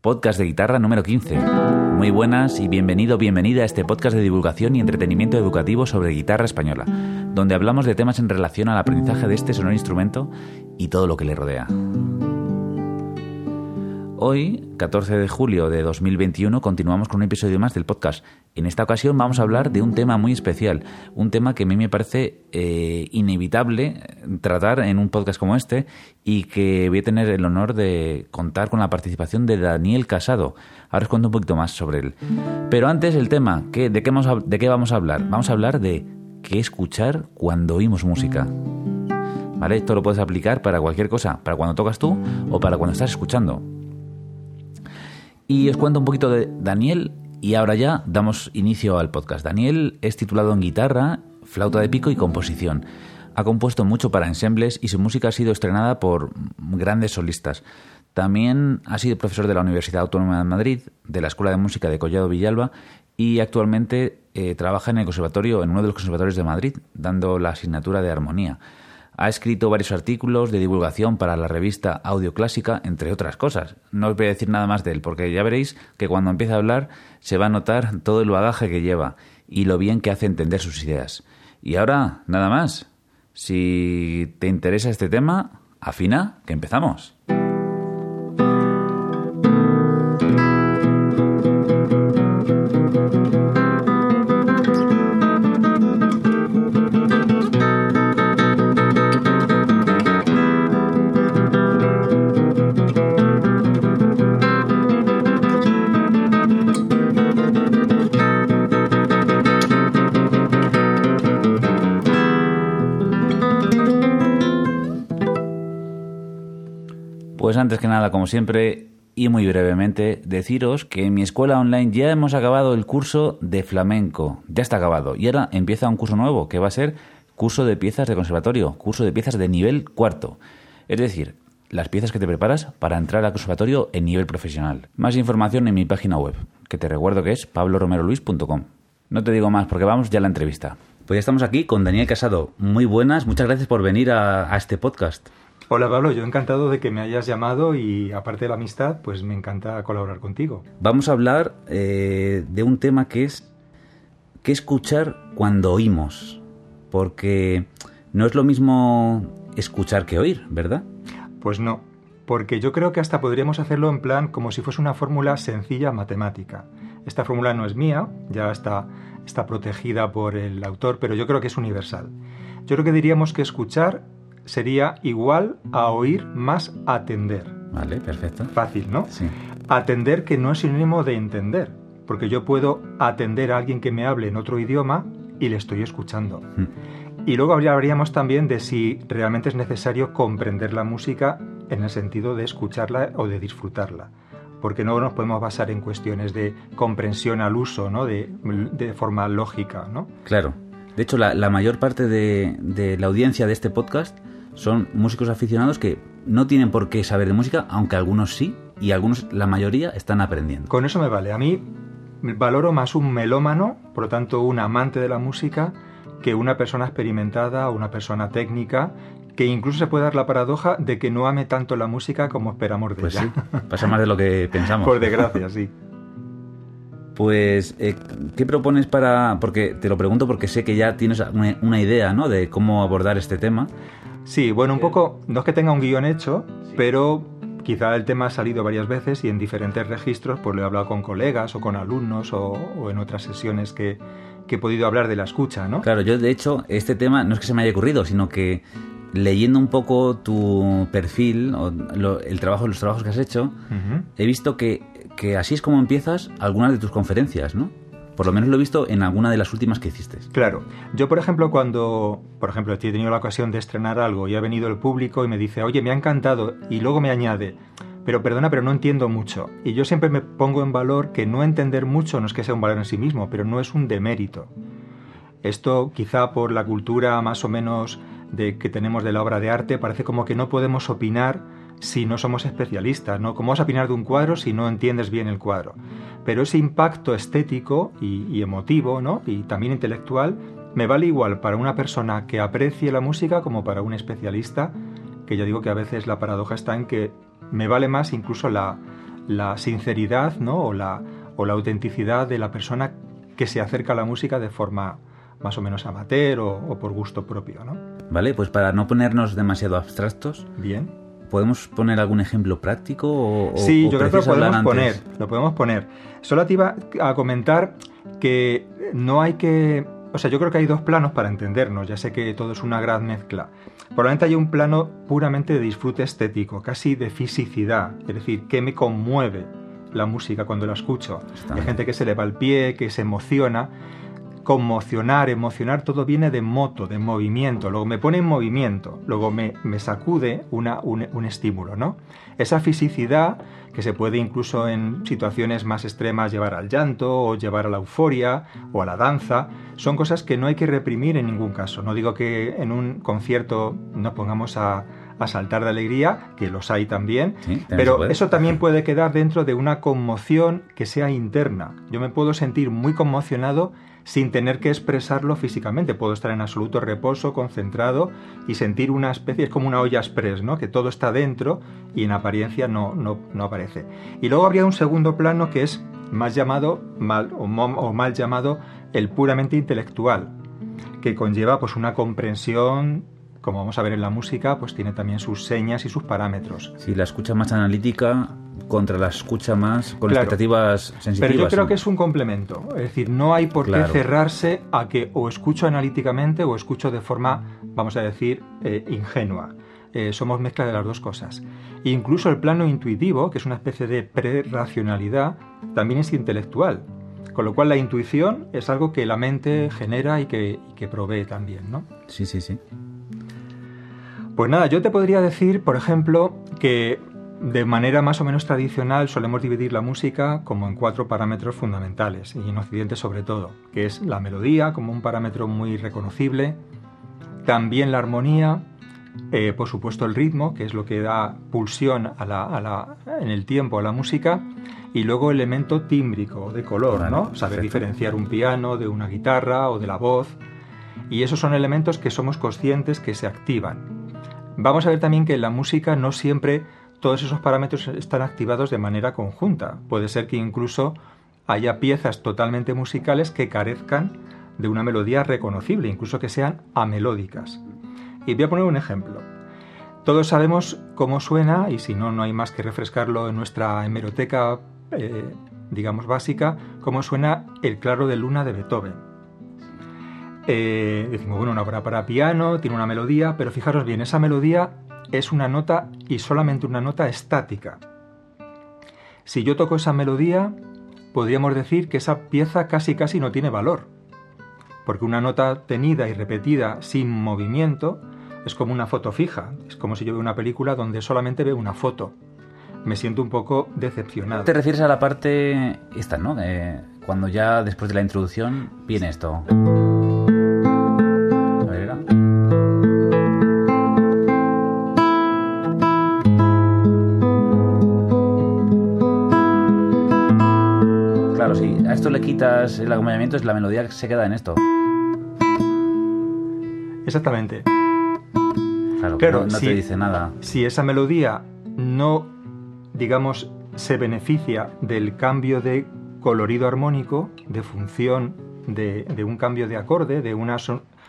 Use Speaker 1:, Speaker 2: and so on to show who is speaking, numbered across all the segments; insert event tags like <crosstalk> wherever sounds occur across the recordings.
Speaker 1: Podcast de guitarra número 15. Muy buenas y bienvenido, bienvenida a este podcast de divulgación y entretenimiento educativo sobre guitarra española, donde hablamos de temas en relación al aprendizaje de este sonoro instrumento y todo lo que le rodea. Hoy, 14 de julio de 2021, continuamos con un episodio más del podcast. En esta ocasión vamos a hablar de un tema muy especial, un tema que a mí me parece eh, inevitable tratar en un podcast como este y que voy a tener el honor de contar con la participación de Daniel Casado. Ahora os cuento un poquito más sobre él. Pero antes el tema, ¿de, qué vamos a, ¿de qué vamos a hablar? Vamos a hablar de qué escuchar cuando oímos música. ¿Vale? Esto lo puedes aplicar para cualquier cosa, para cuando tocas tú o para cuando estás escuchando. Y os cuento un poquito de Daniel y ahora ya damos inicio al podcast. Daniel es titulado en guitarra, flauta de pico y composición. Ha compuesto mucho para ensembles y su música ha sido estrenada por grandes solistas. También ha sido profesor de la Universidad Autónoma de Madrid, de la Escuela de Música de Collado Villalba y actualmente eh, trabaja en el conservatorio, en uno de los conservatorios de Madrid, dando la asignatura de armonía. Ha escrito varios artículos de divulgación para la revista Audio Clásica, entre otras cosas. No os voy a decir nada más de él, porque ya veréis que cuando empiece a hablar se va a notar todo el bagaje que lleva y lo bien que hace entender sus ideas. Y ahora, nada más. Si te interesa este tema, afina, que empezamos. Como siempre, y muy brevemente, deciros que en mi escuela online ya hemos acabado el curso de flamenco. Ya está acabado. Y ahora empieza un curso nuevo, que va a ser curso de piezas de conservatorio, curso de piezas de nivel cuarto. Es decir, las piezas que te preparas para entrar al conservatorio en nivel profesional. Más información en mi página web, que te recuerdo que es pabloromeroluis.com. No te digo más porque vamos ya a la entrevista. Pues ya estamos aquí con Daniel Casado. Muy buenas, muchas gracias por venir a este podcast.
Speaker 2: Hola Pablo, yo encantado de que me hayas llamado y aparte de la amistad, pues me encanta colaborar contigo.
Speaker 1: Vamos a hablar eh, de un tema que es qué escuchar cuando oímos, porque no es lo mismo escuchar que oír, ¿verdad?
Speaker 2: Pues no, porque yo creo que hasta podríamos hacerlo en plan como si fuese una fórmula sencilla matemática. Esta fórmula no es mía, ya está, está protegida por el autor, pero yo creo que es universal. Yo creo que diríamos que escuchar sería igual a oír más atender.
Speaker 1: Vale, perfecto.
Speaker 2: Fácil, ¿no?
Speaker 1: Sí.
Speaker 2: Atender que no es sinónimo de entender, porque yo puedo atender a alguien que me hable en otro idioma y le estoy escuchando.
Speaker 1: Mm.
Speaker 2: Y luego hablaríamos también de si realmente es necesario comprender la música en el sentido de escucharla o de disfrutarla. Porque no nos podemos basar en cuestiones de comprensión al uso, ¿no? De, de forma lógica, ¿no?
Speaker 1: Claro. De hecho, la, la mayor parte de, de la audiencia de este podcast son músicos aficionados que no tienen por qué saber de música, aunque algunos sí, y algunos, la mayoría, están aprendiendo.
Speaker 2: Con eso me vale. A mí valoro más un melómano, por lo tanto un amante de la música, que una persona experimentada o una persona técnica que incluso se puede dar la paradoja de que no ame tanto la música como esperamos de
Speaker 1: Pues
Speaker 2: ella.
Speaker 1: sí, pasa más de lo que <laughs> pensamos.
Speaker 2: Por desgracia, sí.
Speaker 1: Pues, eh, ¿qué propones para...? Porque te lo pregunto porque sé que ya tienes una, una idea, ¿no?, de cómo abordar este tema.
Speaker 2: Sí, bueno, un poco, no es que tenga un guion hecho, pero quizá el tema ha salido varias veces y en diferentes registros, pues lo he hablado con colegas o con alumnos o, o en otras sesiones que, que he podido hablar de la escucha, ¿no?
Speaker 1: Claro, yo de hecho, este tema no es que se me haya ocurrido, sino que leyendo un poco tu perfil, o lo- el trabajo, los trabajos que has hecho, he visto que, que así es como empiezas algunas de tus conferencias, ¿no? Por lo menos lo he visto en alguna de las últimas que hiciste.
Speaker 2: Claro, yo por ejemplo cuando, por ejemplo, he tenido la ocasión de estrenar algo y ha venido el público y me dice, oye, me ha encantado, y luego me añade, pero perdona, pero no entiendo mucho. Y yo siempre me pongo en valor que no entender mucho no es que sea un valor en sí mismo, pero no es un demérito. Esto quizá por la cultura más o menos de que tenemos de la obra de arte parece como que no podemos opinar si no somos especialistas, ¿no? ¿Cómo vas a opinar de un cuadro si no entiendes bien el cuadro? Pero ese impacto estético y, y emotivo, ¿no? Y también intelectual me vale igual para una persona que aprecie la música como para un especialista, que ya digo que a veces la paradoja está en que me vale más incluso la, la sinceridad ¿no? o, la, o la autenticidad de la persona que se acerca a la música de forma más o menos amateur o, por gusto propio. ¿no?
Speaker 1: Vale, pues para no ponernos demasiado abstractos.
Speaker 2: Bien.
Speaker 1: ¿Podemos poner algún ejemplo práctico? O,
Speaker 2: sí, yo creo que lo podemos poner. Lo podemos poner. Solo te iba a comentar que no hay que. O sea, yo creo que hay dos planos para entendernos. Ya sé que todo es una gran mezcla. Probablemente hay un plano puramente de disfrute estético, casi de fisicidad. Es decir, ¿qué me conmueve la música cuando la escucho? Hay gente que se le va el pie, que se emociona conmocionar, emocionar, todo viene de moto, de movimiento. Luego me pone en movimiento, luego me, me sacude una, un, estímulo, ¿no? Esa fisicidad que se puede incluso en situaciones más extremas llevar al llanto o llevar a la euforia o a la danza, son cosas que no hay que reprimir en ningún caso. No digo que en un concierto nos pongamos a, a saltar de alegría, que los hay también, pero eso también puede quedar dentro de una conmoción que sea interna. Yo me puedo sentir muy conmocionado sin tener que expresarlo físicamente. Puedo estar en absoluto reposo, concentrado y sentir una especie, es como una olla express, ¿no? que todo está dentro y en apariencia no, no, aparece. Y luego habría un segundo plano que es más llamado, mal, o, mal llamado, el puramente intelectual, que conlleva pues una comprensión como vamos a ver en la música, pues tiene también sus señas y sus parámetros.
Speaker 1: Si la escucha más analítica contra la escucha más con expectativas sensitivas.
Speaker 2: Pero yo creo que es un complemento. Es decir, no hay por qué cerrarse a que o escucho analíticamente o escucho de forma, vamos a decir, eh, ingenua. Eh, somos mezcla de las dos cosas. E incluso el plano intuitivo, que es una especie de pre-racionalidad, también es intelectual. Con lo cual la intuición es algo que la mente genera y que, y que provee también, ¿no?
Speaker 1: Sí, sí, sí.
Speaker 2: Pues nada, yo te podría decir, por ejemplo, que de manera más o menos tradicional solemos dividir la música como en cuatro parámetros fundamentales, y en Occidente sobre todo, que es la melodía como un parámetro muy reconocible, también la armonía, eh, por supuesto el ritmo, que es lo que da pulsión en el tiempo a la música, y luego el elemento tímbrico, de color, ¿no? Saber diferenciar un piano de una guitarra o de la voz, y esos son elementos que somos conscientes que se activan. Vamos a ver también que en la música no siempre todos esos parámetros están activados de manera conjunta. Puede ser que incluso haya piezas totalmente musicales que carezcan de una melodía reconocible, incluso que sean amelódicas. Y voy a poner un ejemplo. Todos sabemos cómo suena, y si no, no hay más que refrescarlo en nuestra hemeroteca, eh, digamos, básica, cómo suena el claro de luna de Beethoven. Eh, decimos, bueno, una obra para piano, tiene una melodía, pero fijaros bien, esa melodía es una nota y solamente una nota estática. Si yo toco esa melodía, podríamos decir que esa pieza casi casi no tiene valor, porque una nota tenida y repetida sin movimiento es como una foto fija, es como si yo veo una película donde solamente veo una foto. Me siento un poco decepcionado.
Speaker 1: Te refieres a la parte esta, ¿no? cuando ya después de la introducción viene esto. Esto le quitas el acompañamiento, es la melodía que se queda en esto.
Speaker 2: Exactamente.
Speaker 1: Claro, no, te dice nada.
Speaker 2: Si esa melodía no, digamos, se beneficia del cambio de colorido armónico, de función de, un cambio de acorde, de una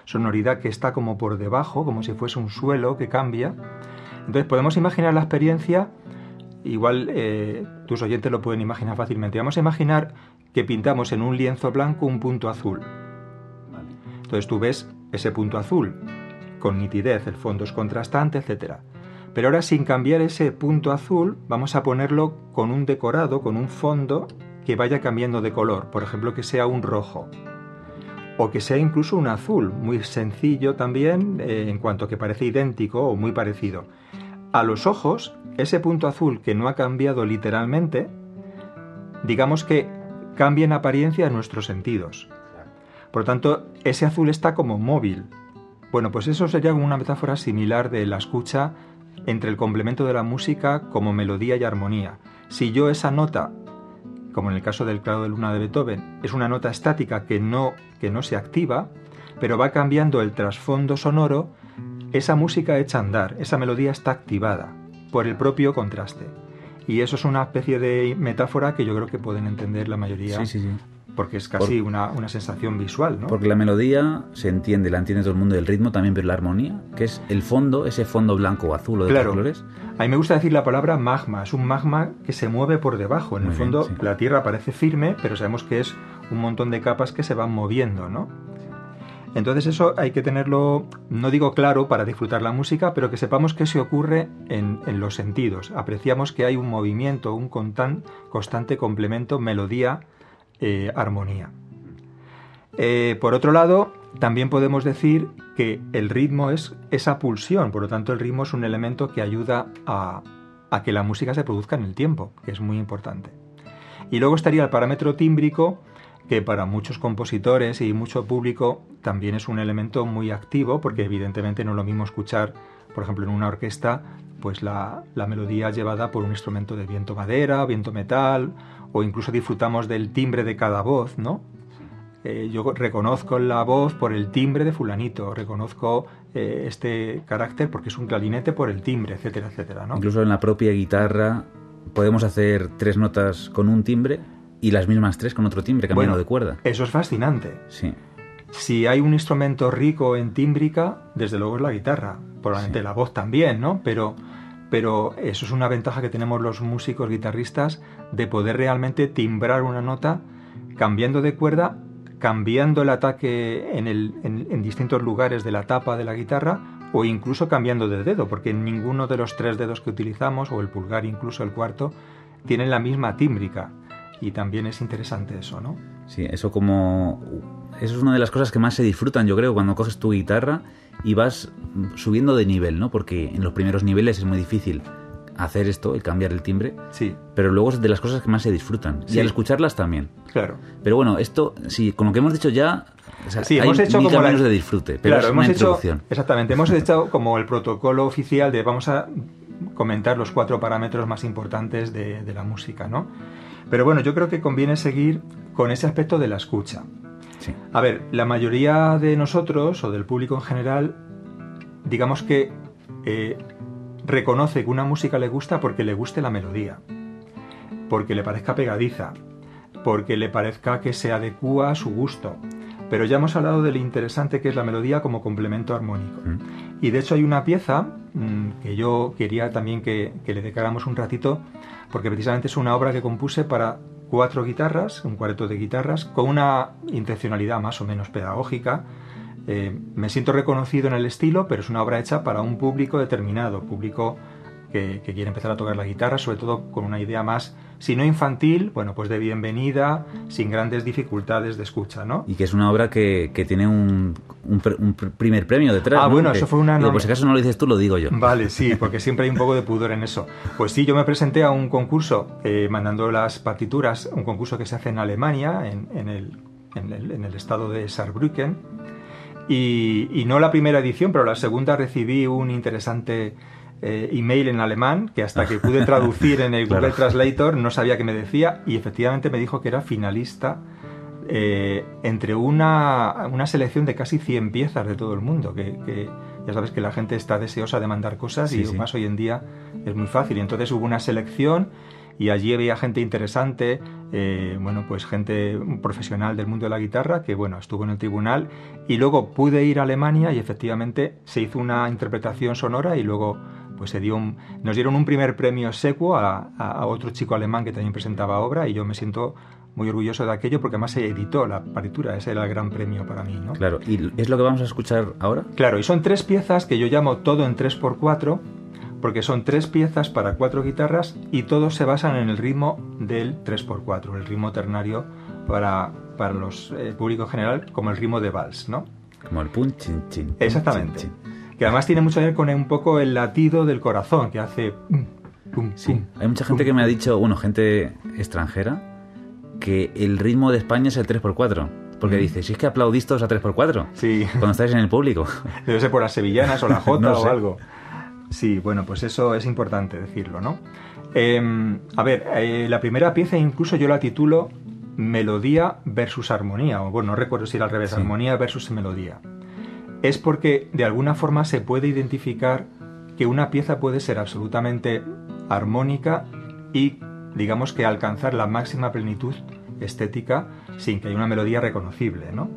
Speaker 2: sonoridad que está como por debajo, como si fuese un suelo que cambia, entonces podemos imaginar la experiencia igual eh, tus oyentes lo pueden imaginar fácilmente. Vamos a imaginar que pintamos en un lienzo blanco un punto azul. Entonces tú ves ese punto azul con nitidez, el fondo es contrastante, etc. Pero ahora sin cambiar ese punto azul, vamos a ponerlo con un decorado, con un fondo que vaya cambiando de color, por ejemplo que sea un rojo o que sea incluso un azul, muy sencillo también eh, en cuanto que parece idéntico o muy parecido. A los ojos, ese punto azul que no ha cambiado literalmente, digamos que cambia en apariencia nuestros sentidos. Por lo tanto, ese azul está como móvil. Bueno, pues eso sería una metáfora similar de la escucha entre el complemento de la música como melodía y armonía. Si yo esa nota, como en el caso del claro de luna de Beethoven, es una nota estática que no, que no se activa, pero va cambiando el trasfondo sonoro, esa música echa a andar, esa melodía está activada por el propio contraste. Y eso es una especie de metáfora que yo creo que pueden entender la mayoría.
Speaker 1: Sí, sí, sí.
Speaker 2: Porque es casi una, una, sensación visual, ¿no?
Speaker 1: Porque la melodía se entiende, la entiende todo el mundo, el ritmo también, pero la armonía, que es el fondo, ese fondo blanco o azul o de
Speaker 2: claro.
Speaker 1: colores.
Speaker 2: A mí me gusta decir la palabra magma, es un magma que se mueve por debajo. En
Speaker 1: Muy
Speaker 2: el fondo la Tierra parece firme, pero sabemos que es un montón de capas que se van moviendo, ¿no? Entonces eso hay que tenerlo, no digo claro para disfrutar la música, pero que sepamos que se ocurre en, los sentidos. Apreciamos que hay un movimiento, un constan- constante complemento melodía-armonía. Eh, por otro lado, también podemos decir que el ritmo es esa pulsión, por lo tanto el ritmo es un elemento que ayuda a, a que la música se produzca en el tiempo, que es muy importante. Y luego estaría el parámetro tímbrico, que para muchos compositores y mucho público también es un elemento muy activo, porque evidentemente no es lo mismo escuchar, por ejemplo, en una orquesta, pues la, melodía llevada por un instrumento de viento madera, viento metal, o incluso disfrutamos del timbre de cada voz, ¿no? Eh, yo reconozco la voz por el timbre de fulanito, reconozco eh, este carácter porque es un clarinete por el timbre, etcétera, etcétera, ¿no?
Speaker 1: Incluso en la propia guitarra podemos hacer tres notas con un timbre y las mismas tres con otro timbre, cambiando
Speaker 2: Bueno,
Speaker 1: de cuerda.
Speaker 2: Eso es fascinante.
Speaker 1: Sí.
Speaker 2: Si hay un instrumento rico en tímbrica, desde luego es la guitarra. Probablemente
Speaker 1: Sí.
Speaker 2: la voz también, ¿no? Pero, pero eso es una ventaja que tenemos los músicos guitarristas de poder realmente timbrar una nota cambiando de cuerda, cambiando el ataque en, el- en- en distintos lugares de la tapa de la guitarra o incluso cambiando de dedo, porque ninguno de los tres dedos que utilizamos, o el pulgar incluso el cuarto, tienen la misma tímbrica. Y también es interesante eso, ¿no?
Speaker 1: Sí, eso como... Eso es una de las cosas que más se disfrutan, yo creo, cuando coges tu guitarra y vas subiendo de nivel, ¿no? Porque en los primeros niveles es muy difícil hacer esto, el cambiar el timbre,
Speaker 2: Sí,
Speaker 1: pero luego es de las cosas que más se disfrutan. Y
Speaker 2: Sí.
Speaker 1: al escucharlas también.
Speaker 2: claro.
Speaker 1: Pero bueno, esto, sí, con lo que hemos dicho ya, o sea,
Speaker 2: Sí,
Speaker 1: hay
Speaker 2: hemos hecho
Speaker 1: mil
Speaker 2: como la-
Speaker 1: de disfrute, pero
Speaker 2: claro,
Speaker 1: es
Speaker 2: hemos
Speaker 1: una
Speaker 2: hecho
Speaker 1: introducción.
Speaker 2: exactamente, hemos <laughs> hecho como el protocolo oficial de vamos a comentar los cuatro parámetros más importantes de, de la música, ¿no? Pero bueno, yo creo que conviene seguir con ese aspecto de la escucha.
Speaker 1: Sí.
Speaker 2: A ver, la mayoría de nosotros o del público en general, digamos que eh, reconoce que una música le gusta porque le guste la melodía, porque le parezca pegadiza, porque le parezca que se adecúa a su gusto. Pero ya hemos hablado de lo interesante que es la melodía como complemento armónico.
Speaker 1: Mm.
Speaker 2: Y de hecho hay una pieza mm, que yo quería también que, que le dedicáramos un ratito, porque precisamente es una obra que compuse para cuatro guitarras, un cuarteto de guitarras, con una intencionalidad más o menos pedagógica. Eh, me siento reconocido en el estilo, pero es una obra hecha para un público determinado, público que, que quiere empezar a tocar la guitarra, sobre todo con una idea más, si no infantil, bueno, pues de bienvenida, sin grandes dificultades de escucha, ¿no?
Speaker 1: Y que es una obra que, que tiene un, un pr- un pr- primer premio detrás.
Speaker 2: Ah,
Speaker 1: ¿no?
Speaker 2: bueno,
Speaker 1: Que-
Speaker 2: eso fue una nom-
Speaker 1: Por si acaso no lo dices tú, lo digo yo.
Speaker 2: Vale, sí, <laughs> porque siempre hay un poco de pudor en eso. Pues sí, yo me presenté a un concurso eh, mandando las partituras, un concurso que se hace en Alemania, en, en el, en el- en el estado de Saarbrücken. Y, y no la primera edición, pero la segunda recibí un interesante eh, email en alemán que hasta que pude traducir en el <laughs>
Speaker 1: Claro.
Speaker 2: Google Translator no sabía qué me decía y efectivamente me dijo que era finalista eh, entre una, una selección de casi 100 piezas de todo el mundo, que, que ya sabes que la gente está deseosa de mandar cosas
Speaker 1: Sí,
Speaker 2: y
Speaker 1: sí.
Speaker 2: más hoy en día es muy fácil. Y entonces hubo una selección y allí había gente interesante, eh, bueno, pues gente profesional del mundo de la guitarra que, bueno, estuvo en el tribunal y luego pude ir a Alemania y efectivamente se hizo una interpretación sonora y luego pues se dio un- nos dieron un primer premio secuo a, a- otro chico alemán que también presentaba obra y yo me siento muy orgulloso de aquello porque además se editó la partitura, ese era el gran premio para mí, ¿no?
Speaker 1: Claro, ¿y es lo que vamos a escuchar ahora?
Speaker 2: Claro, y son tres piezas que yo llamo todo en 3x4, porque son tres piezas para cuatro guitarras y todos se basan en el ritmo del 3x4, el ritmo ternario para, para los eh, público general, como el ritmo de vals, ¿no?
Speaker 1: Como el pun, chin, chin.
Speaker 2: Exactamente.
Speaker 1: chin, chin.
Speaker 2: Que además tiene mucho que ver con un poco el latido del corazón, que hace... pum,
Speaker 1: Sí,
Speaker 2: pum,
Speaker 1: hay mucha gente
Speaker 2: pum,
Speaker 1: que me ha dicho, bueno, gente extranjera, que el ritmo de España es el 3x4. Porque
Speaker 2: Mm.
Speaker 1: dice, si es que aplaudís todos a 3x4
Speaker 2: Sí.
Speaker 1: cuando estáis en el público. <laughs>
Speaker 2: Debe ser por las sevillanas o la <laughs> jota
Speaker 1: No
Speaker 2: o
Speaker 1: sé.
Speaker 2: algo. Sí, bueno, pues eso es importante decirlo, ¿no? Eh, a ver, eh, la primera pieza incluso yo la titulo Melodía versus Armonía, o bueno, no recuerdo si era al revés,
Speaker 1: Sí.
Speaker 2: Armonía versus Melodía. Es porque de alguna forma se puede identificar que una pieza puede ser absolutamente armónica y digamos que alcanzar la máxima plenitud estética sin que haya una melodía reconocible, ¿no?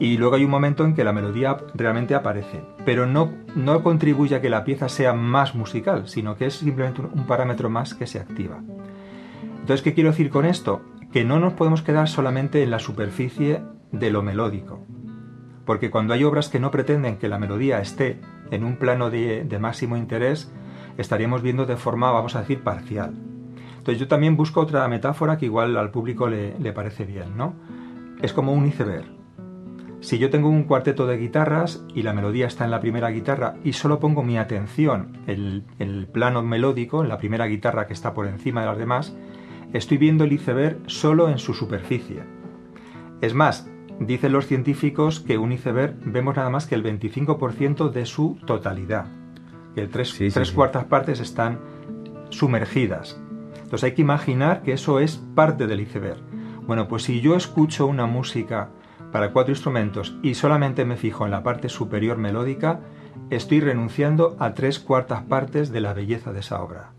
Speaker 2: Y luego hay un momento en que la melodía realmente aparece, pero no, no contribuye a que la pieza sea más musical, sino que es simplemente un parámetro más que se activa. Entonces, ¿qué quiero decir con esto? Que no nos podemos quedar solamente en la superficie de lo melódico, porque cuando hay obras que no pretenden que la melodía esté en un plano de, máximo interés, estaríamos viendo de forma, vamos a decir, parcial. Entonces yo también busco otra metáfora que igual al público le, le parece bien, ¿no? Es como un iceberg. Si yo tengo un cuarteto de guitarras y la melodía está en la primera guitarra y solo pongo mi atención en el plano melódico, en la primera guitarra que está por encima de las demás, estoy viendo el iceberg solo en su superficie. Es más, dicen los científicos que un iceberg vemos nada más que el 25% de su totalidad, que tres, tres cuartas partes están sumergidas. Entonces hay que imaginar que eso es parte del iceberg. Bueno, pues si yo escucho una música para cuatro instrumentos y solamente me fijo en la parte superior melódica, estoy renunciando a tres cuartas partes de la belleza de esa obra.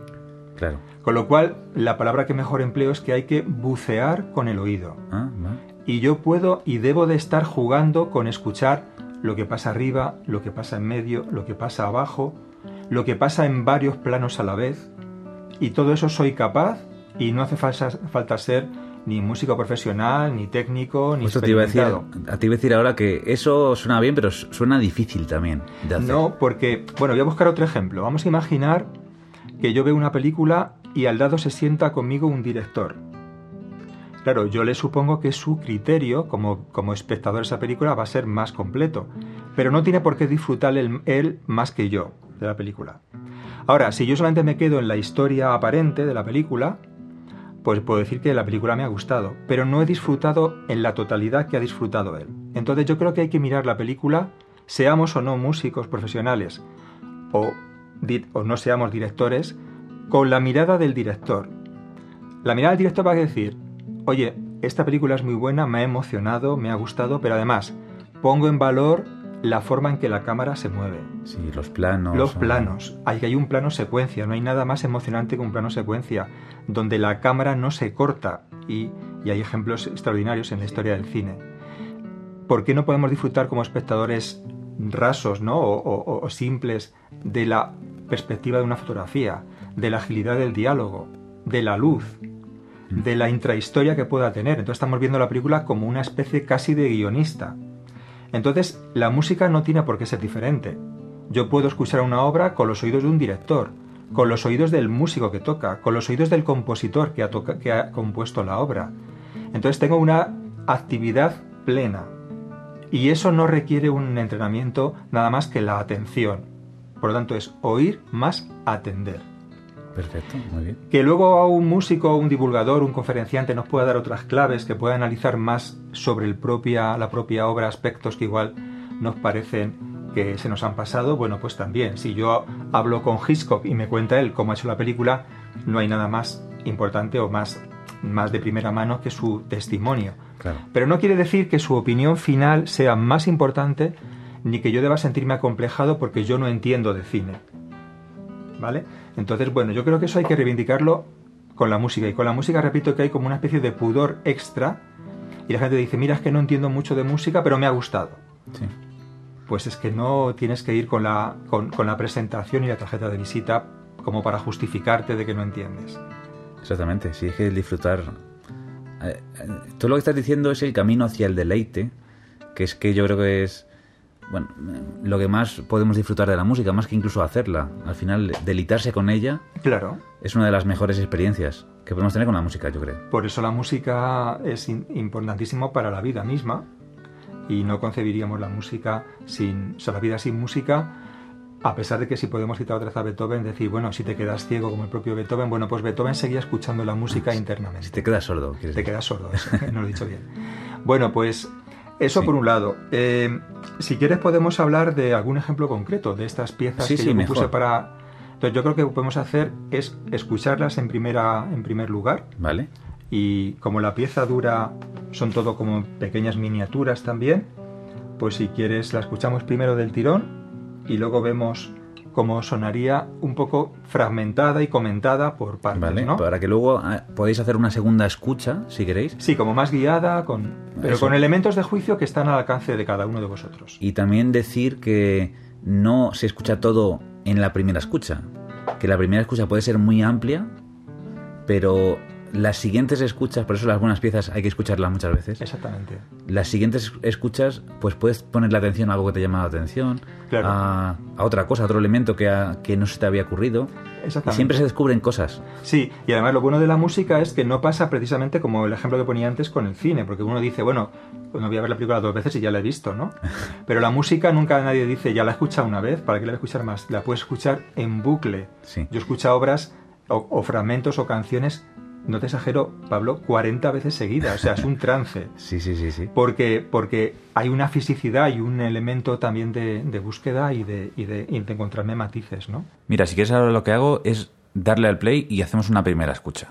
Speaker 1: Claro.
Speaker 2: Con lo cual, la palabra que mejor empleo es que hay que bucear con el oído. Ah, y yo puedo y debo de estar jugando con escuchar lo que pasa arriba, lo que pasa en medio, lo que pasa abajo, lo que pasa en varios planos a la vez. Y todo eso soy capaz y no hace falta, falta ser ni músico profesional, ni técnico, ni
Speaker 1: Esto te iba a decir, a ti iba a decir ahora que eso suena bien, pero suena difícil también de hacer.
Speaker 2: No, porque, bueno, voy a buscar otro ejemplo. Vamos a imaginar que yo veo una película y al lado se sienta conmigo un director. Claro, yo le supongo que su criterio como, como espectador de esa película va a ser más completo, pero no tiene por qué disfrutar él más que yo de la película. Ahora, si yo solamente me quedo en la historia aparente de la película, pues puedo decir que la película me ha gustado, pero no he disfrutado en la totalidad que ha disfrutado él. Entonces yo creo que hay que mirar la película, seamos o no músicos profesionales, o, o no seamos directores, con la mirada del director. La mirada del director va a decir, oye, esta película es muy buena, me ha emocionado, me ha gustado, pero además pongo en valor la forma en que la cámara se mueve.
Speaker 1: Sí, los planos.
Speaker 2: Los planos. Hay, hay un plano secuencia, no hay nada más emocionante que un plano secuencia, donde la cámara no se corta y, hay ejemplos extraordinarios en la historia del cine. ¿Por qué no podemos disfrutar como espectadores rasos ¿no? o, o simples de la perspectiva de una fotografía, de la agilidad del diálogo, de la luz. De la intrahistoria que pueda tener? Entonces estamos viendo la película como una especie casi de guionista entonces, la música no tiene por qué ser diferente. Yo puedo escuchar una obra con los oídos de un director, con los oídos del músico que toca, con los oídos del compositor que ha, que ha compuesto la obra. Entonces tengo una actividad plena. Y eso no requiere un entrenamiento nada más que la atención. Por lo tanto, es oír más atender.
Speaker 1: Perfecto, muy bien.
Speaker 2: Que luego un músico, un divulgador, un conferenciante nos pueda dar otras claves, que pueda analizar más sobre el propia, la propia obra, aspectos que igual nos parecen que se nos han pasado, bueno, pues también, si yo hablo con Hitchcock y me cuenta él cómo ha hecho la película, no hay nada más importante o más, más de primera mano que su testimonio. Pero no quiere decir que su opinión final sea más importante ni que yo deba sentirme acomplejado porque yo no entiendo de cine. ¿Vale? Entonces, bueno, yo creo que eso hay que reivindicarlo con la música. Y con la música, repito, que hay como una especie de pudor extra. Y la gente dice, mira, es que no entiendo mucho de música, pero me ha gustado. Sí. Pues es que no tienes que ir con la, con, la presentación y la tarjeta de visita como para justificarte de que no entiendes.
Speaker 1: Exactamente, sí, es que disfrutar. Eh, eh, todo lo que estás diciendo es el camino hacia el deleite, que es que yo creo que es bueno, lo que más podemos disfrutar de la música, más que incluso hacerla. Al final, delitarse con ella.
Speaker 2: Claro.
Speaker 1: Es una de las mejores experiencias que podemos tener con la música, yo creo.
Speaker 2: Por eso la música es importantísimo para la vida misma. Y no concebiríamos la música sin. O sea, la vida sin música. A pesar de que si podemos citar otra vez a Beethoven, decir, bueno, si te quedas ciego como el propio Beethoven, bueno, pues Beethoven seguía escuchando la música internamente.
Speaker 1: Si te quedas sordo,
Speaker 2: Te quedas sordo, <laughs> no lo he dicho bien. Bueno, pues eso por un lado. Eh, si quieres podemos hablar de algún ejemplo concreto de estas piezas que yo me puse para... Entonces yo creo que lo que podemos hacer es escucharlas en, primera, en primer lugar.
Speaker 1: Vale.
Speaker 2: Y como la pieza dura, son todo como pequeñas miniaturas también, pues si quieres la escuchamos primero del tirón y luego vemos como sonaría un poco fragmentada y comentada por partes,
Speaker 1: Vale,
Speaker 2: ¿no?
Speaker 1: para que luego ah, podéis hacer una segunda escucha, si queréis.
Speaker 2: Sí, como más guiada, con, pero
Speaker 1: Eso.
Speaker 2: con elementos de juicio que están al alcance de cada uno de vosotros.
Speaker 1: Y también decir que no se escucha todo en la primera escucha. Que la primera escucha puede ser muy amplia, pero las siguientes escuchas, por eso las buenas piezas hay que escucharlas muchas veces.
Speaker 2: Exactamente.
Speaker 1: Las siguientes escuchas, pues puedes ponerle atención a algo que te llama la atención,
Speaker 2: Claro.
Speaker 1: a, a otra cosa, a otro elemento que, a- que no se te había ocurrido. Y
Speaker 2: Exactamente.
Speaker 1: siempre se descubren cosas.
Speaker 2: Sí, y además lo bueno de la música es que no pasa precisamente como el ejemplo que ponía antes con el cine, porque uno dice, bueno, pues no voy a ver la película dos veces y ya la he visto, ¿no? <laughs> Pero la música nunca nadie dice, ya la he escuchado una vez, ¿para qué la voy a escuchar más? La puedes escuchar en bucle.
Speaker 1: Sí.
Speaker 2: Yo he escuchado obras o, o fragmentos o canciones, no te exagero, Pablo, 40 veces seguidas, o sea, es un trance. <laughs>
Speaker 1: Sí, sí, sí, sí.
Speaker 2: Porque, porque hay una fisicidad y un elemento también de, de búsqueda y de, y, de, y de encontrarme matices, ¿no?
Speaker 1: Mira, si quieres ahora lo que hago es darle al play y hacemos una primera escucha.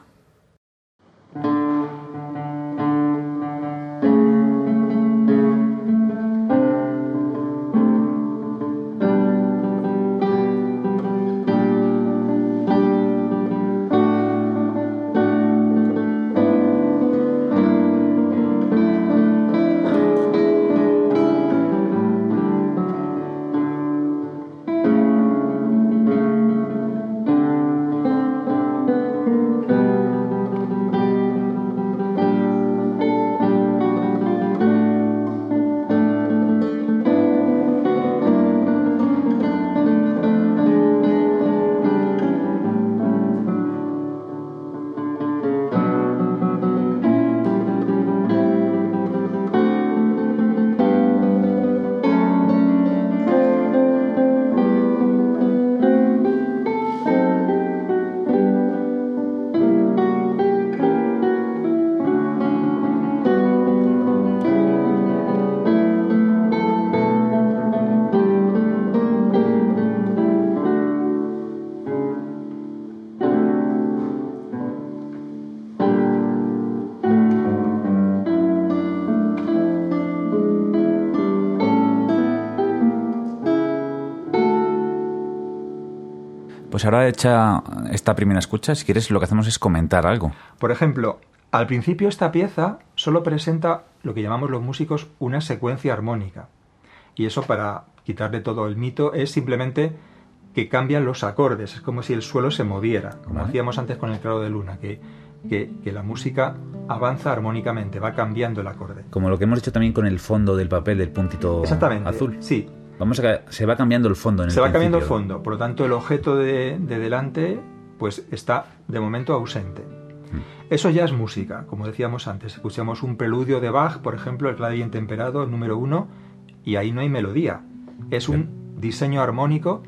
Speaker 1: Pues ahora hecha esta primera escucha, si quieres lo que hacemos es comentar algo.
Speaker 2: Por ejemplo, al principio esta pieza solo presenta lo que llamamos los músicos una secuencia armónica. Y eso para quitarle todo el mito es simplemente que cambian los acordes, es como si el suelo se moviera, como
Speaker 1: Vale.
Speaker 2: hacíamos antes con el claro de luna, que, que, que la música avanza armónicamente, va cambiando el acorde.
Speaker 1: Como lo que hemos hecho también con el fondo del papel del puntito
Speaker 2: Exactamente.
Speaker 1: azul.
Speaker 2: Sí,
Speaker 1: Vamos a que se va cambiando el fondo en
Speaker 2: se
Speaker 1: el
Speaker 2: va cambiando el fondo, por lo tanto el objeto de, de delante pues está de momento ausente.
Speaker 1: Mm.
Speaker 2: Eso ya es música, como decíamos antes. Escuchamos un preludio de Bach, por ejemplo, el Clave bien temperado, el número uno, y ahí no hay melodía. Es un diseño armónico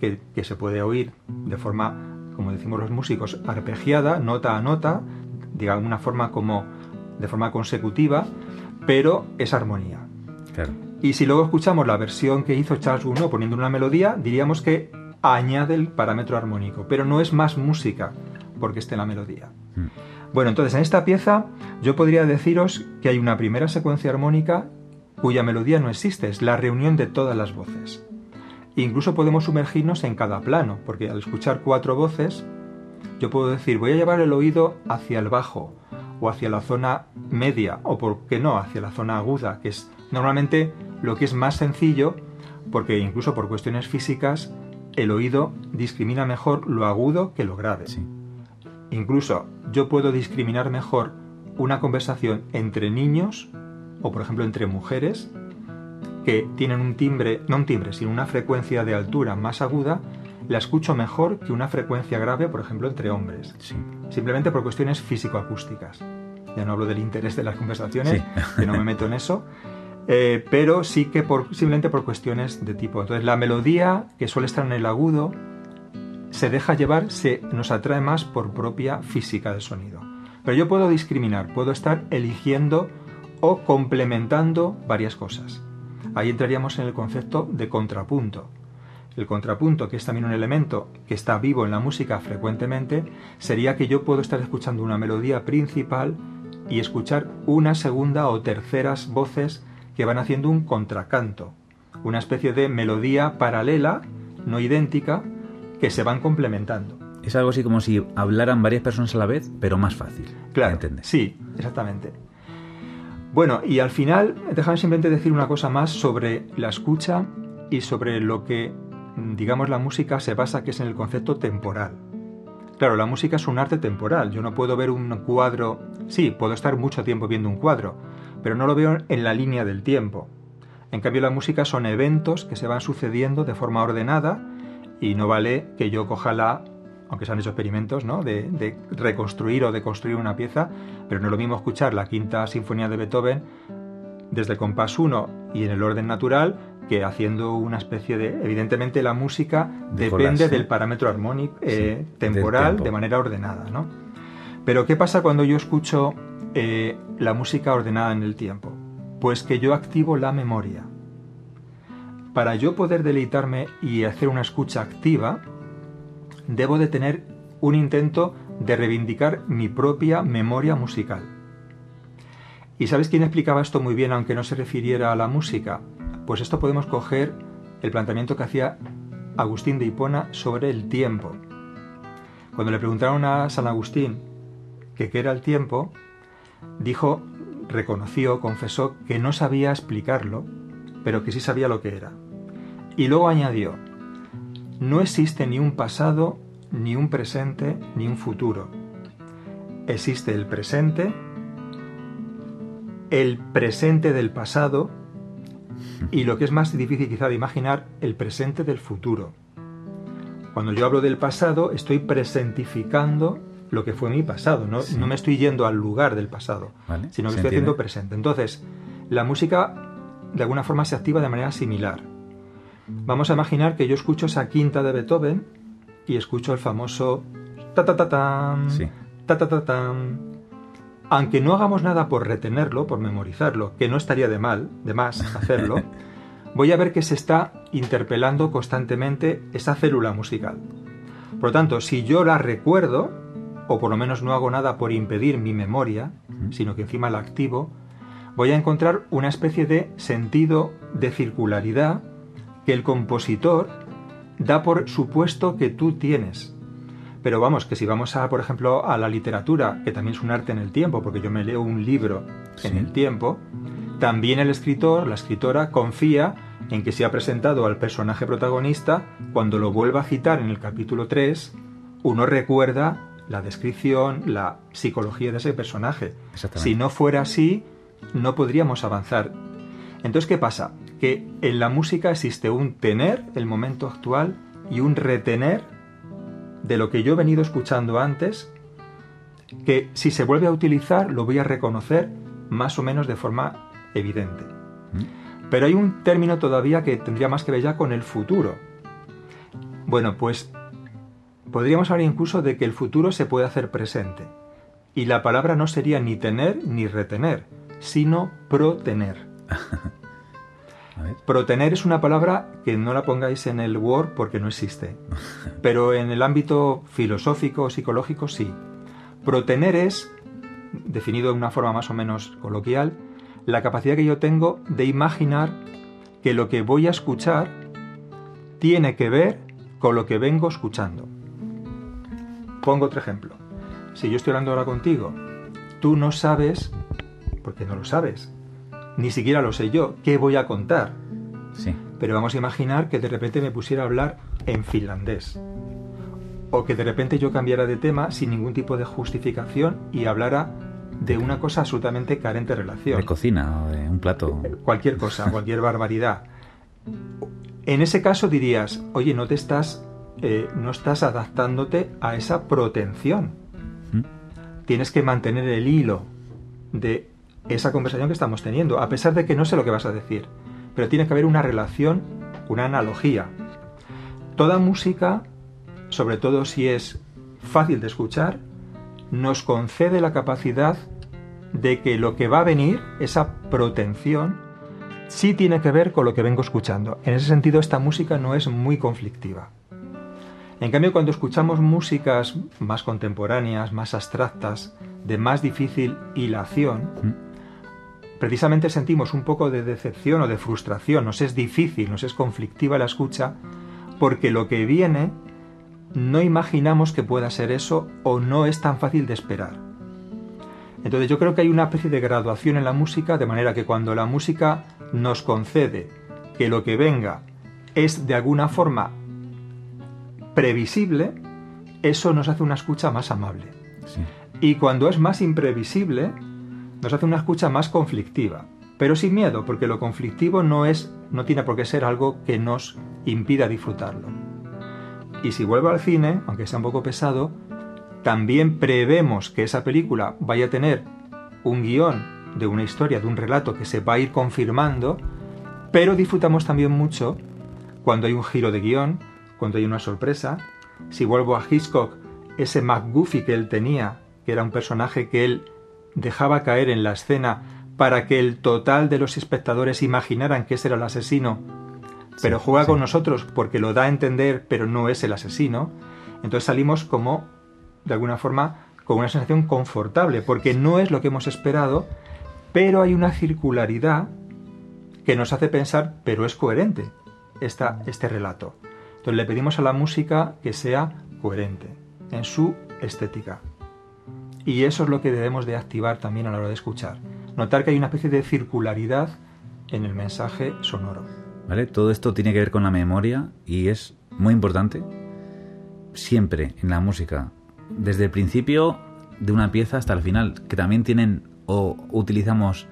Speaker 2: que, que se puede oír de forma, como decimos los músicos, arpegiada, nota a nota, de alguna forma como de forma consecutiva, pero es armonía.
Speaker 1: Claro.
Speaker 2: Y si luego escuchamos la versión que hizo Charles Gounod poniendo una melodía, diríamos que añade el parámetro armónico, pero no es más música porque esté la melodía.
Speaker 1: Mm.
Speaker 2: Bueno, entonces en esta pieza yo podría deciros que hay una primera secuencia armónica cuya melodía no existe, es la reunión de todas las voces. Incluso podemos sumergirnos en cada plano, porque al escuchar cuatro voces, yo puedo decir, voy a llevar el oído hacia el bajo, o hacia la zona media, o por qué no, hacia la zona aguda, que es normalmente lo que es más sencillo, porque incluso por cuestiones físicas, el oído discrimina mejor lo agudo que lo grave.
Speaker 1: Sí.
Speaker 2: Incluso yo puedo discriminar mejor una conversación entre niños o por ejemplo entre mujeres que tienen un timbre, no un timbre, sino una frecuencia de altura más aguda, la escucho mejor que una frecuencia grave, por ejemplo, entre hombres.
Speaker 1: Sí.
Speaker 2: Simplemente por cuestiones físico-acústicas. Ya no hablo del interés de las conversaciones,
Speaker 1: Sí.
Speaker 2: que no me meto en eso, eh, pero sí que simplemente por cuestiones de tipo. Entonces la melodía, que suele estar en el agudo, se deja llevar, se nos atrae más por propia física del sonido. Pero yo puedo discriminar, puedo estar eligiendo o complementando varias cosas. Ahí entraríamos en el concepto de contrapunto. El contrapunto, que es también un elemento que está vivo en la música frecuentemente, sería que yo puedo estar escuchando una melodía principal y escuchar una segunda o terceras voces que van haciendo un contracanto, una especie de melodía paralela no idéntica, que se van complementando.
Speaker 1: Es algo así como si hablaran varias personas a la vez, pero más fácil.
Speaker 2: Claro, sí, exactamente. Bueno, y al final, déjame simplemente decir una cosa más sobre la escucha y sobre lo que, digamos, la música se basa, que es en el concepto temporal. Claro, la música es un arte temporal. Yo no puedo ver un cuadro. Sí, puedo estar mucho tiempo viendo un cuadro, pero no lo veo en la línea del tiempo. En cambio, la música son eventos que se van sucediendo de forma ordenada y no vale que yo coja la aunque se han hecho experimentos, ¿no? De, reconstruir o de construir una pieza, pero no es lo mismo escuchar la quinta sinfonía de Beethoven desde el compás 1 y en el orden natural que haciendo una especie de... Evidentemente la música depende del parámetro armónico eh, temporal de manera ordenada, ¿no? Pero ¿qué pasa cuando yo escucho eh, la música ordenada en el tiempo? Pues que yo activo la memoria. Para yo poder deleitarme y hacer una escucha activa, debo de tener un intento de reivindicar mi propia memoria musical. ¿Y sabes quién explicaba esto muy bien aunque no se refiriera a la música? Pues esto podemos coger el planteamiento que hacía Agustín de Hipona sobre el tiempo. Cuando le preguntaron a San Agustín qué era el tiempo, dijo, reconoció, confesó que no sabía explicarlo, pero que sí sabía lo que era. Y luego añadió, no existe ni un pasado, ni un presente, ni un futuro. Existe el presente, el presente del pasado y lo que es más difícil quizá de imaginar, el presente del futuro. Cuando yo hablo del pasado, estoy presentificando lo que fue mi pasado, no, me estoy yendo al lugar del pasado, sino que estoy haciendo presente. Entonces, la música de alguna forma se activa de manera similar. Vamos a imaginar que yo escucho esa quinta de Beethoven y escucho el famoso ta ta ta tan, ta ta ta tan. Aunque no hagamos nada por retenerlo, por memorizarlo, que no estaría de mal, de más hacerlo, <laughs> voy a ver que se está interpelando constantemente esa célula musical. Por lo tanto, si yo la recuerdo, o por lo menos no hago nada por impedir mi memoria, sino que encima la activo, voy a encontrar una especie de sentido de circularidad que el compositor da por supuesto que tú tienes. Pero vamos, que si vamos a, por ejemplo, a la literatura, que también es un arte en el tiempo, porque yo me leo un libro en el tiempo, también el escritor, la escritora, confía en que se ha presentado al personaje protagonista, cuando lo vuelva a citar en el capítulo 3, uno recuerda la descripción, la psicología de ese personaje. Si no fuera así, no podríamos avanzar. Entonces, ¿qué pasa? que en la música existe un tener el momento actual y un retener de lo que yo he venido escuchando antes, que si se vuelve a utilizar lo voy a reconocer más o menos de forma evidente. Mm. Pero hay un término todavía que tendría más que ver ya con el futuro. Bueno, pues podríamos hablar incluso de que el futuro se puede hacer presente. Y la palabra no sería ni tener ni retener, sino protener. <laughs> Protener es una palabra que no la pongáis en el Word porque no existe. <laughs> Pero en el ámbito filosófico o psicológico sí. Protener es, definido de una forma más o menos coloquial, la capacidad que yo tengo de imaginar que lo que voy a escuchar tiene que ver con lo que vengo escuchando. Pongo otro ejemplo. Si yo estoy hablando ahora contigo, tú no sabes, porque no lo sabes, ni siquiera lo sé yo, ¿qué voy a contar?
Speaker 1: Sí.
Speaker 2: Pero vamos a imaginar que de repente me pusiera a hablar en finlandés. O que de repente yo cambiara de tema sin ningún tipo de justificación y hablara de una cosa absolutamente carente de relación.
Speaker 1: De cocina o de un plato.
Speaker 2: Cualquier cosa, cualquier barbaridad. En ese caso dirías, oye, no te estás, eh, no estás adaptándote a esa protención. ¿Mm? Tienes que mantener el hilo de esa conversación que estamos teniendo, a pesar de que no sé lo que vas a decir. Pero tiene que haber una relación, una analogía. Toda música, sobre todo si es fácil de escuchar, nos concede la capacidad de que lo que va a venir, esa protención, sí tiene que ver con lo que vengo escuchando. En ese sentido, esta música no es muy conflictiva. En cambio, cuando escuchamos músicas más contemporáneas, más abstractas, de más difícil hilación, mm precisamente sentimos un poco de decepción o de frustración, nos es difícil, nos es conflictiva la escucha, porque lo que viene no imaginamos que pueda ser eso o no es tan fácil de esperar. Entonces yo creo que hay una especie de graduación en la música, de manera que cuando la música nos concede que lo que venga es de alguna forma previsible, eso nos hace una escucha más amable. Y cuando es más imprevisible, nos hace una escucha más conflictiva. Pero sin miedo, porque lo conflictivo no es, no tiene por qué ser algo que nos impida disfrutarlo. Y si vuelvo al cine, aunque sea un poco pesado, también prevemos que esa película vaya a tener un guion de una historia, de un relato que se va a ir confirmando, pero disfrutamos también mucho cuando hay un giro de guion, cuando hay una sorpresa. Si vuelvo a Hitchcock, ese McGuffey que él tenía, que era un personaje que él dejaba caer en la escena para que el total de los espectadores imaginaran que ese era el asesino, pero juega con nosotros porque lo da a entender, pero no es el asesino. Entonces salimos como, de alguna forma, con una sensación confortable, porque no es lo que hemos esperado, pero hay una circularidad que nos hace pensar, pero es coherente esta, este relato. Entonces le pedimos a la música que sea coherente en su estética. Y eso es lo que debemos de activar también a la hora de escuchar. Notar que hay una especie de circularidad en el mensaje sonoro.
Speaker 1: ¿Vale? Todo esto tiene que ver con la memoria y es muy importante siempre en la música, desde el principio de una pieza hasta el final, que también tienen o utilizamos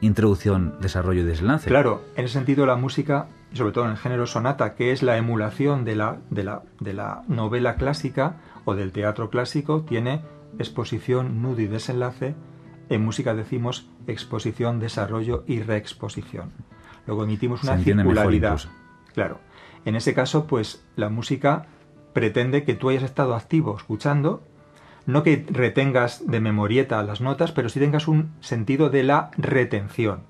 Speaker 1: introducción, desarrollo y desenlace.
Speaker 2: Claro, en ese sentido la música, sobre todo en el género sonata, que es la emulación de la, de la, de la novela clásica o del teatro clásico, tiene exposición, nudo y desenlace. En música decimos exposición, desarrollo y reexposición. Luego emitimos una circularidad. Claro. En ese caso, pues la música pretende que tú hayas estado activo escuchando no que retengas de memorieta las notas, pero sí tengas un sentido de la retención,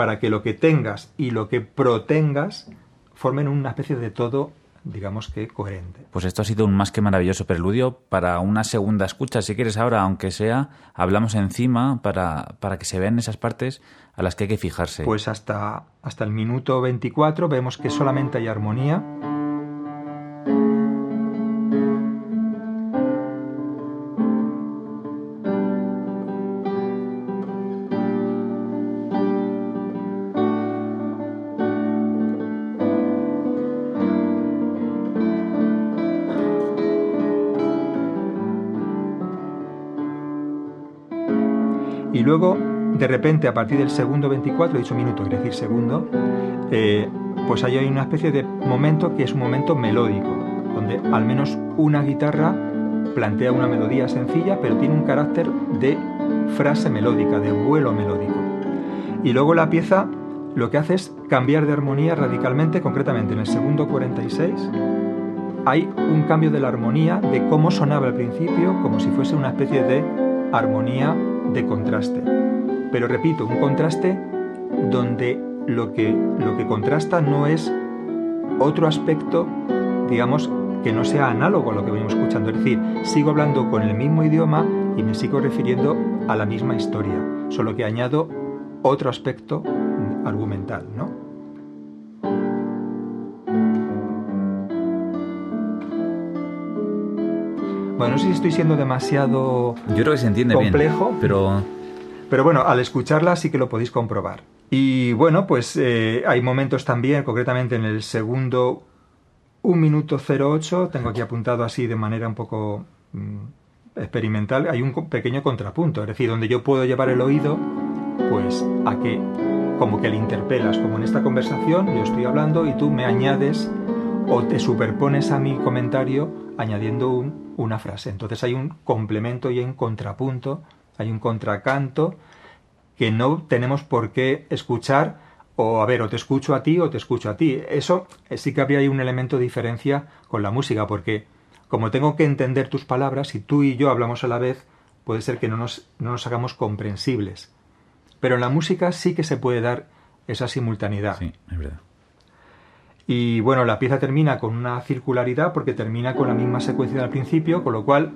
Speaker 2: para que lo que tengas y lo que protengas formen una especie de todo digamos que coherente.
Speaker 1: Pues esto ha sido un más que maravilloso preludio para una segunda escucha. Si quieres ahora, aunque sea, hablamos encima para, para que se vean esas partes a las que hay que fijarse.
Speaker 2: Pues hasta, hasta el minuto 24 vemos que solamente hay armonía luego, de repente, a partir del segundo 24, he dicho minuto, quiere decir segundo, eh, pues ahí hay una especie de momento que es un momento melódico, donde al menos una guitarra plantea una melodía sencilla, pero tiene un carácter de frase melódica, de vuelo melódico. Y luego la pieza lo que hace es cambiar de armonía radicalmente, concretamente en el segundo 46 hay un cambio de la armonía de cómo sonaba al principio, como si fuese una especie de armonía de contraste. Pero repito, un contraste donde lo que, lo que contrasta no es otro aspecto, digamos, que no sea análogo a lo que venimos escuchando. Es decir, sigo hablando con el mismo idioma y me sigo refiriendo a la misma historia, solo que añado otro aspecto argumental, ¿no? Bueno, no sé si estoy siendo demasiado
Speaker 1: Yo creo que se entiende
Speaker 2: complejo,
Speaker 1: bien, pero...
Speaker 2: pero bueno, al escucharla sí que lo podéis comprobar. Y bueno, pues eh, hay momentos también, concretamente en el segundo 1 minuto 08, tengo aquí apuntado así de manera un poco mm, experimental, hay un pequeño contrapunto, es decir, donde yo puedo llevar el oído, pues a que como que le interpelas, como en esta conversación, yo estoy hablando y tú me añades o te superpones a mi comentario añadiendo un, una frase. Entonces hay un complemento y un contrapunto, hay un contracanto que no tenemos por qué escuchar o a ver, o te escucho a ti o te escucho a ti. Eso eh, sí que habría ahí un elemento de diferencia con la música, porque como tengo que entender tus palabras, y tú y yo hablamos a la vez, puede ser que no nos, no nos hagamos comprensibles. Pero en la música sí que se puede dar esa simultaneidad.
Speaker 1: Sí, es verdad.
Speaker 2: Y bueno, la pieza termina con una circularidad porque termina con la misma secuencia del principio, con lo cual,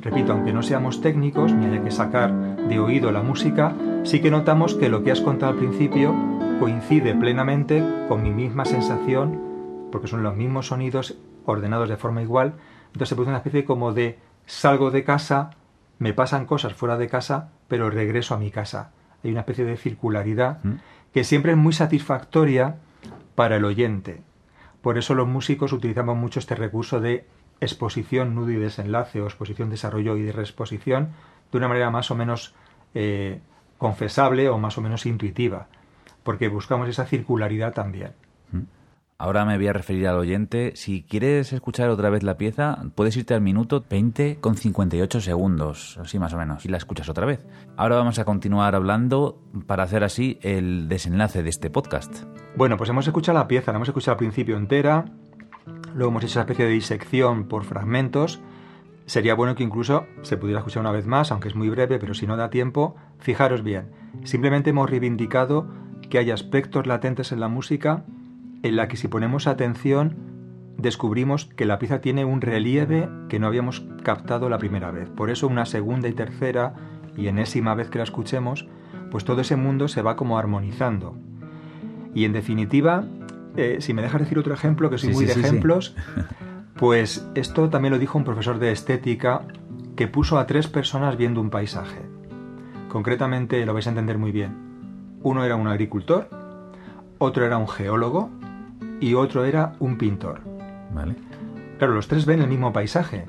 Speaker 2: repito, aunque no seamos técnicos ni haya que sacar de oído la música, sí que notamos que lo que has contado al principio coincide plenamente con mi misma sensación porque son los mismos sonidos ordenados de forma igual. Entonces se produce una especie como de salgo de casa, me pasan cosas fuera de casa, pero regreso a mi casa. Hay una especie de circularidad
Speaker 1: ¿Mm?
Speaker 2: que siempre es muy satisfactoria para el oyente. Por eso los músicos utilizamos mucho este recurso de exposición, nudo y desenlace, o exposición, desarrollo y reexposición, de una manera más o menos eh, confesable o más o menos intuitiva, porque buscamos esa circularidad también.
Speaker 1: Ahora me voy a referir al oyente. Si quieres escuchar otra vez la pieza, puedes irte al minuto 20 con 58 segundos, así más o menos, y la escuchas otra vez. Ahora vamos a continuar hablando para hacer así el desenlace de este podcast.
Speaker 2: Bueno, pues hemos escuchado la pieza, la hemos escuchado al principio entera, luego hemos hecho esa especie de disección por fragmentos. Sería bueno que incluso se pudiera escuchar una vez más, aunque es muy breve, pero si no da tiempo, fijaros bien. Simplemente hemos reivindicado que hay aspectos latentes en la música en la que si ponemos atención descubrimos que la pieza tiene un relieve que no habíamos captado la primera vez. Por eso una segunda y tercera y enésima vez que la escuchemos, pues todo ese mundo se va como armonizando. Y en definitiva, eh, si me dejas decir otro ejemplo, que soy
Speaker 1: Sí,
Speaker 2: muy
Speaker 1: sí,
Speaker 2: de
Speaker 1: sí.
Speaker 2: ejemplos, <laughs> pues esto también lo dijo un profesor de estética que puso a tres personas viendo un paisaje. Concretamente, lo vais a entender muy bien. Uno era un agricultor, otro era un geólogo y otro era un pintor.
Speaker 1: ¿Vale?
Speaker 2: Claro, los tres ven el mismo paisaje,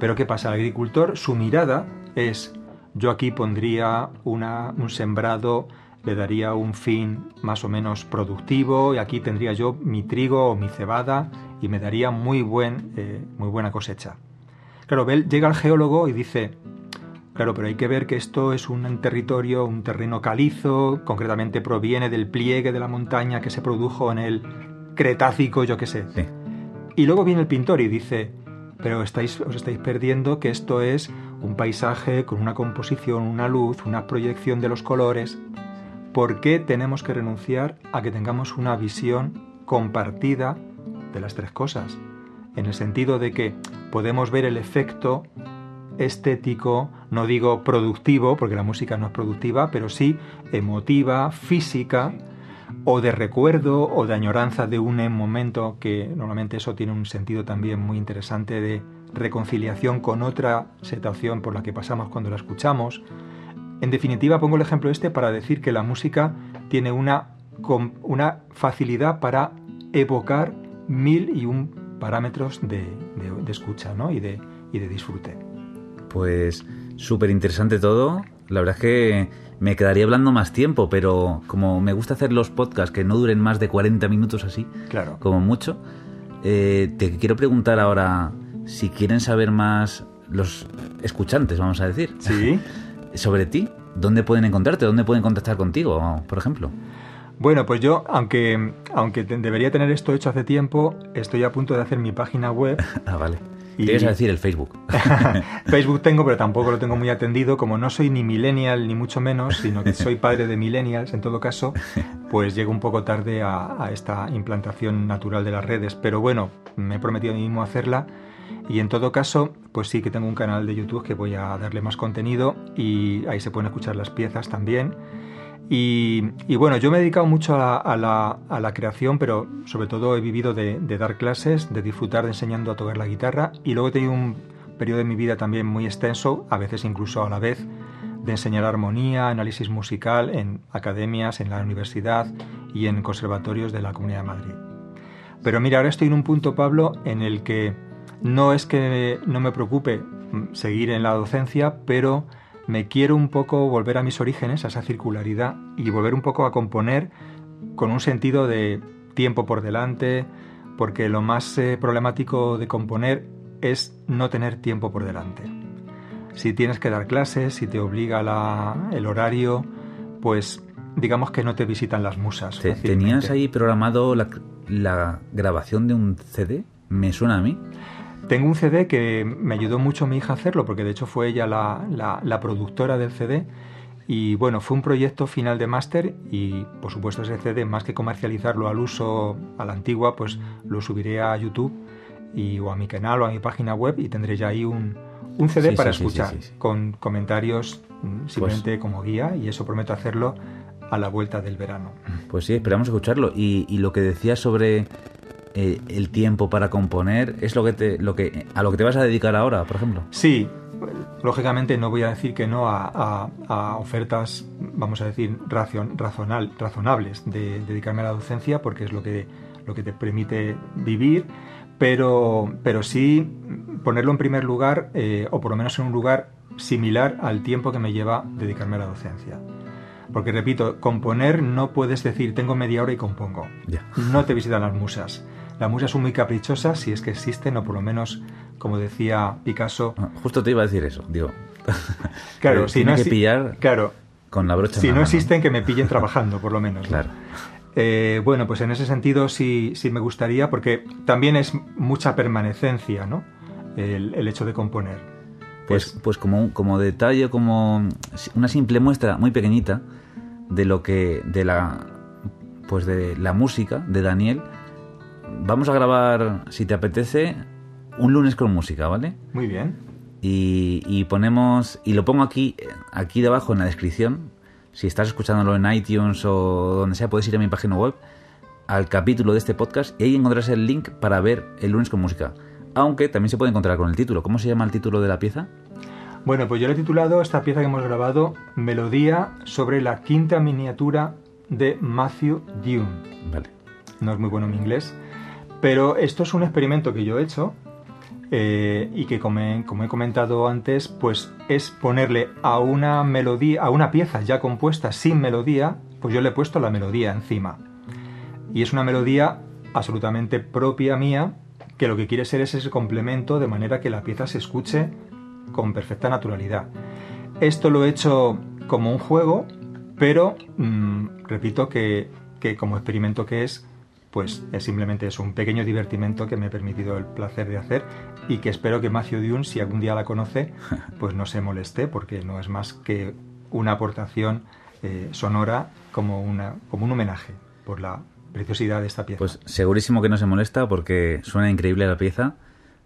Speaker 2: pero ¿qué pasa? El agricultor, su mirada es, yo aquí pondría una- un sembrado, le daría un fin más o menos productivo y aquí tendría yo mi trigo o mi cebada y me daría muy, buen, eh, muy buena cosecha. Claro, ve- llega el geólogo y dice, Claro, pero hay que ver que esto es un territorio, un terreno calizo, concretamente proviene del pliegue de la montaña que se produjo en el Cretácico, yo qué sé.
Speaker 1: Sí.
Speaker 2: Y luego viene el pintor y dice, pero estáis, os estáis perdiendo que esto es un paisaje con una composición, una luz, una proyección de los colores. ¿Por qué tenemos que renunciar a que tengamos una visión compartida de las tres cosas? En el sentido de que podemos ver el efecto estético, no digo productivo, porque la música no es productiva, pero sí emotiva, física, o de recuerdo o de añoranza de un momento que normalmente eso tiene un sentido también muy interesante de reconciliación con otra situación por la que pasamos cuando la escuchamos. En definitiva, pongo el ejemplo este para decir que la música tiene una, una facilidad para evocar mil y un parámetros de, de- de escucha ¿no? y, de, y de disfrute.
Speaker 1: Pues súper interesante todo. La verdad es que me quedaría hablando más tiempo, pero como me gusta hacer los podcasts que no duren más de 40 minutos así,
Speaker 2: Claro.
Speaker 1: como mucho, eh, te quiero preguntar ahora si quieren saber más los escuchantes, vamos a decir,
Speaker 2: Sí. <laughs>
Speaker 1: sobre ti. ¿Dónde pueden encontrarte? ¿Dónde pueden contactar contigo, por ejemplo?
Speaker 2: Bueno, pues yo, aunque, aunque debería tener esto hecho hace tiempo, estoy a punto de hacer mi página web. <laughs>
Speaker 1: Ah, vale.
Speaker 2: Y-
Speaker 1: Te ibas a decir el Facebook. <laughs> <laughs>
Speaker 2: Facebook tengo, pero tampoco lo tengo muy atendido. Como no soy ni millennial, ni mucho menos, sino que soy padre de millennials, en todo caso, pues llego un poco tarde a, a esta implantación natural de las redes. Pero bueno, me he prometido a mí mismo hacerla. Y en todo caso, pues sí que tengo un canal de YouTube que voy a darle más contenido y ahí se pueden escuchar las piezas también. Y, bueno, yo me he dedicado mucho a la, creación, pero sobre todo he vivido de, de dar clases, de disfrutar de enseñando a tocar la guitarra y luego he tenido un periodo de mi vida también muy extenso, a veces incluso a la vez, de enseñar armonía, análisis musical en academias, en la universidad y en conservatorios de la Comunidad de Madrid. Pero mira, ahora estoy en un punto, Pablo, en el que no es que no me preocupe seguir en la docencia, pero me quiero un poco volver a mis orígenes, a esa circularidad, y volver un poco a componer con un sentido de tiempo por delante, porque lo más eh, problemático de componer es no tener tiempo por delante. Si tienes que dar clases, si te obliga la- el horario, pues digamos que no te visitan las musas.
Speaker 1: Te-. ¿Tenías ahí programado la, la grabación de un CD? Me suena a mí.
Speaker 2: Tengo un CD que me ayudó mucho mi hija a hacerlo, porque de hecho fue ella la, la- la productora del CD. Y bueno, fue un proyecto final de máster y por supuesto ese CD, más que comercializarlo al uso, a la antigua, pues lo subiré a YouTube y, o a mi canal o a mi página web y tendré ya ahí un, un CD
Speaker 1: Sí,
Speaker 2: para
Speaker 1: sí,
Speaker 2: escuchar,
Speaker 1: sí,
Speaker 2: con comentarios mm, simplemente como guía y eso prometo hacerlo a la vuelta del verano.
Speaker 1: Pues sí, esperamos escucharlo. Y, y lo que decías sobre eh, el tiempo para componer? ¿Es lo que te, lo que, a lo que te vas a dedicar ahora, por ejemplo?
Speaker 2: Sí, lógicamente no voy a decir que no a, ofertas, vamos a decir, razonal, razonables de, dedicarme a la docencia, porque es lo que, lo que te permite vivir, pero, pero sí ponerlo en primer lugar, eh, o por lo menos en un lugar similar al tiempo que me lleva dedicarme a la docencia. Porque repito, componer no puedes decir tengo media hora y compongo. No te visitan las musas. Las musas son muy caprichosas si es que existen, o por lo menos, como decía Picasso.
Speaker 1: Ah, justo te iba a decir eso, digo. <laughs>
Speaker 2: Claro, si no
Speaker 1: que pillar
Speaker 2: claro,
Speaker 1: con la brocha.
Speaker 2: Si no existen, que me pillen trabajando, por lo <laughs> menos.
Speaker 1: Claro.
Speaker 2: Eh, bueno, pues en ese sentido sí, sí me gustaría, porque también es mucha permanecencia, ¿no? El, hecho de componer.
Speaker 1: Pues, pues como, como detalle, como una simple muestra muy pequeñita, de lo que de la pues de la música de Daniel vamos a grabar si te apetece un lunes con música vale
Speaker 2: muy bien
Speaker 1: y, ponemos y lo pongo aquí aquí debajo en la descripción si estás escuchándolo en iTunes o donde sea puedes ir a mi página web al capítulo de este podcast y ahí encontrarás el link para ver el lunes con música aunque también se puede encontrar con el título ¿cómo se llama el título de la pieza?
Speaker 2: Bueno, pues yo le he titulado esta pieza que hemos grabado Melodía sobre la quinta miniatura de Matthew Dune.
Speaker 1: Vale.
Speaker 2: No es muy bueno mi inglés, pero esto es un experimento que yo he hecho eh, y que como he, comentado antes, pues es ponerle a una melodía, a una pieza ya compuesta sin melodía, pues yo le he puesto la melodía encima. Y es una melodía absolutamente propia mía, que lo que quiere ser es ese complemento de manera que la pieza se escuche con perfecta naturalidad. Esto lo he hecho como un juego, pero mm, repito que, como experimento que es, pues es simplemente es un pequeño divertimento que me he permitido el placer de hacer y que espero que Matthew Dune, si algún día la conoce, <laughs> pues no se moleste porque no es más que una aportación eh, sonora como, una, como un homenaje por la preciosidad de esta pieza.
Speaker 1: Pues segurísimo que no se molesta porque suena increíble la pieza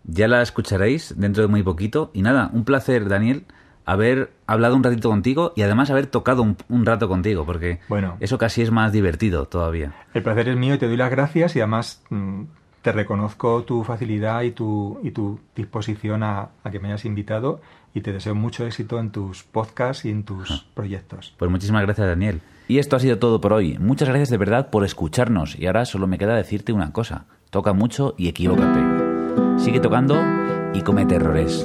Speaker 1: ya la escucharéis dentro de muy poquito. Y nada, un placer, Daniel, haber hablado un ratito contigo y además haber tocado un, rato contigo, porque
Speaker 2: bueno,
Speaker 1: eso casi es más divertido todavía.
Speaker 2: El placer es mío y te doy las gracias y además mm, te reconozco tu facilidad y tu, y tu disposición a, que me hayas invitado y te deseo mucho éxito en tus podcasts y en tus proyectos.
Speaker 1: Pues muchísimas gracias, Daniel. Y esto ha sido todo por hoy. Muchas gracias de verdad por escucharnos y ahora solo me queda decirte una cosa. Toca mucho y equivócate. Sigue tocando y comete errores.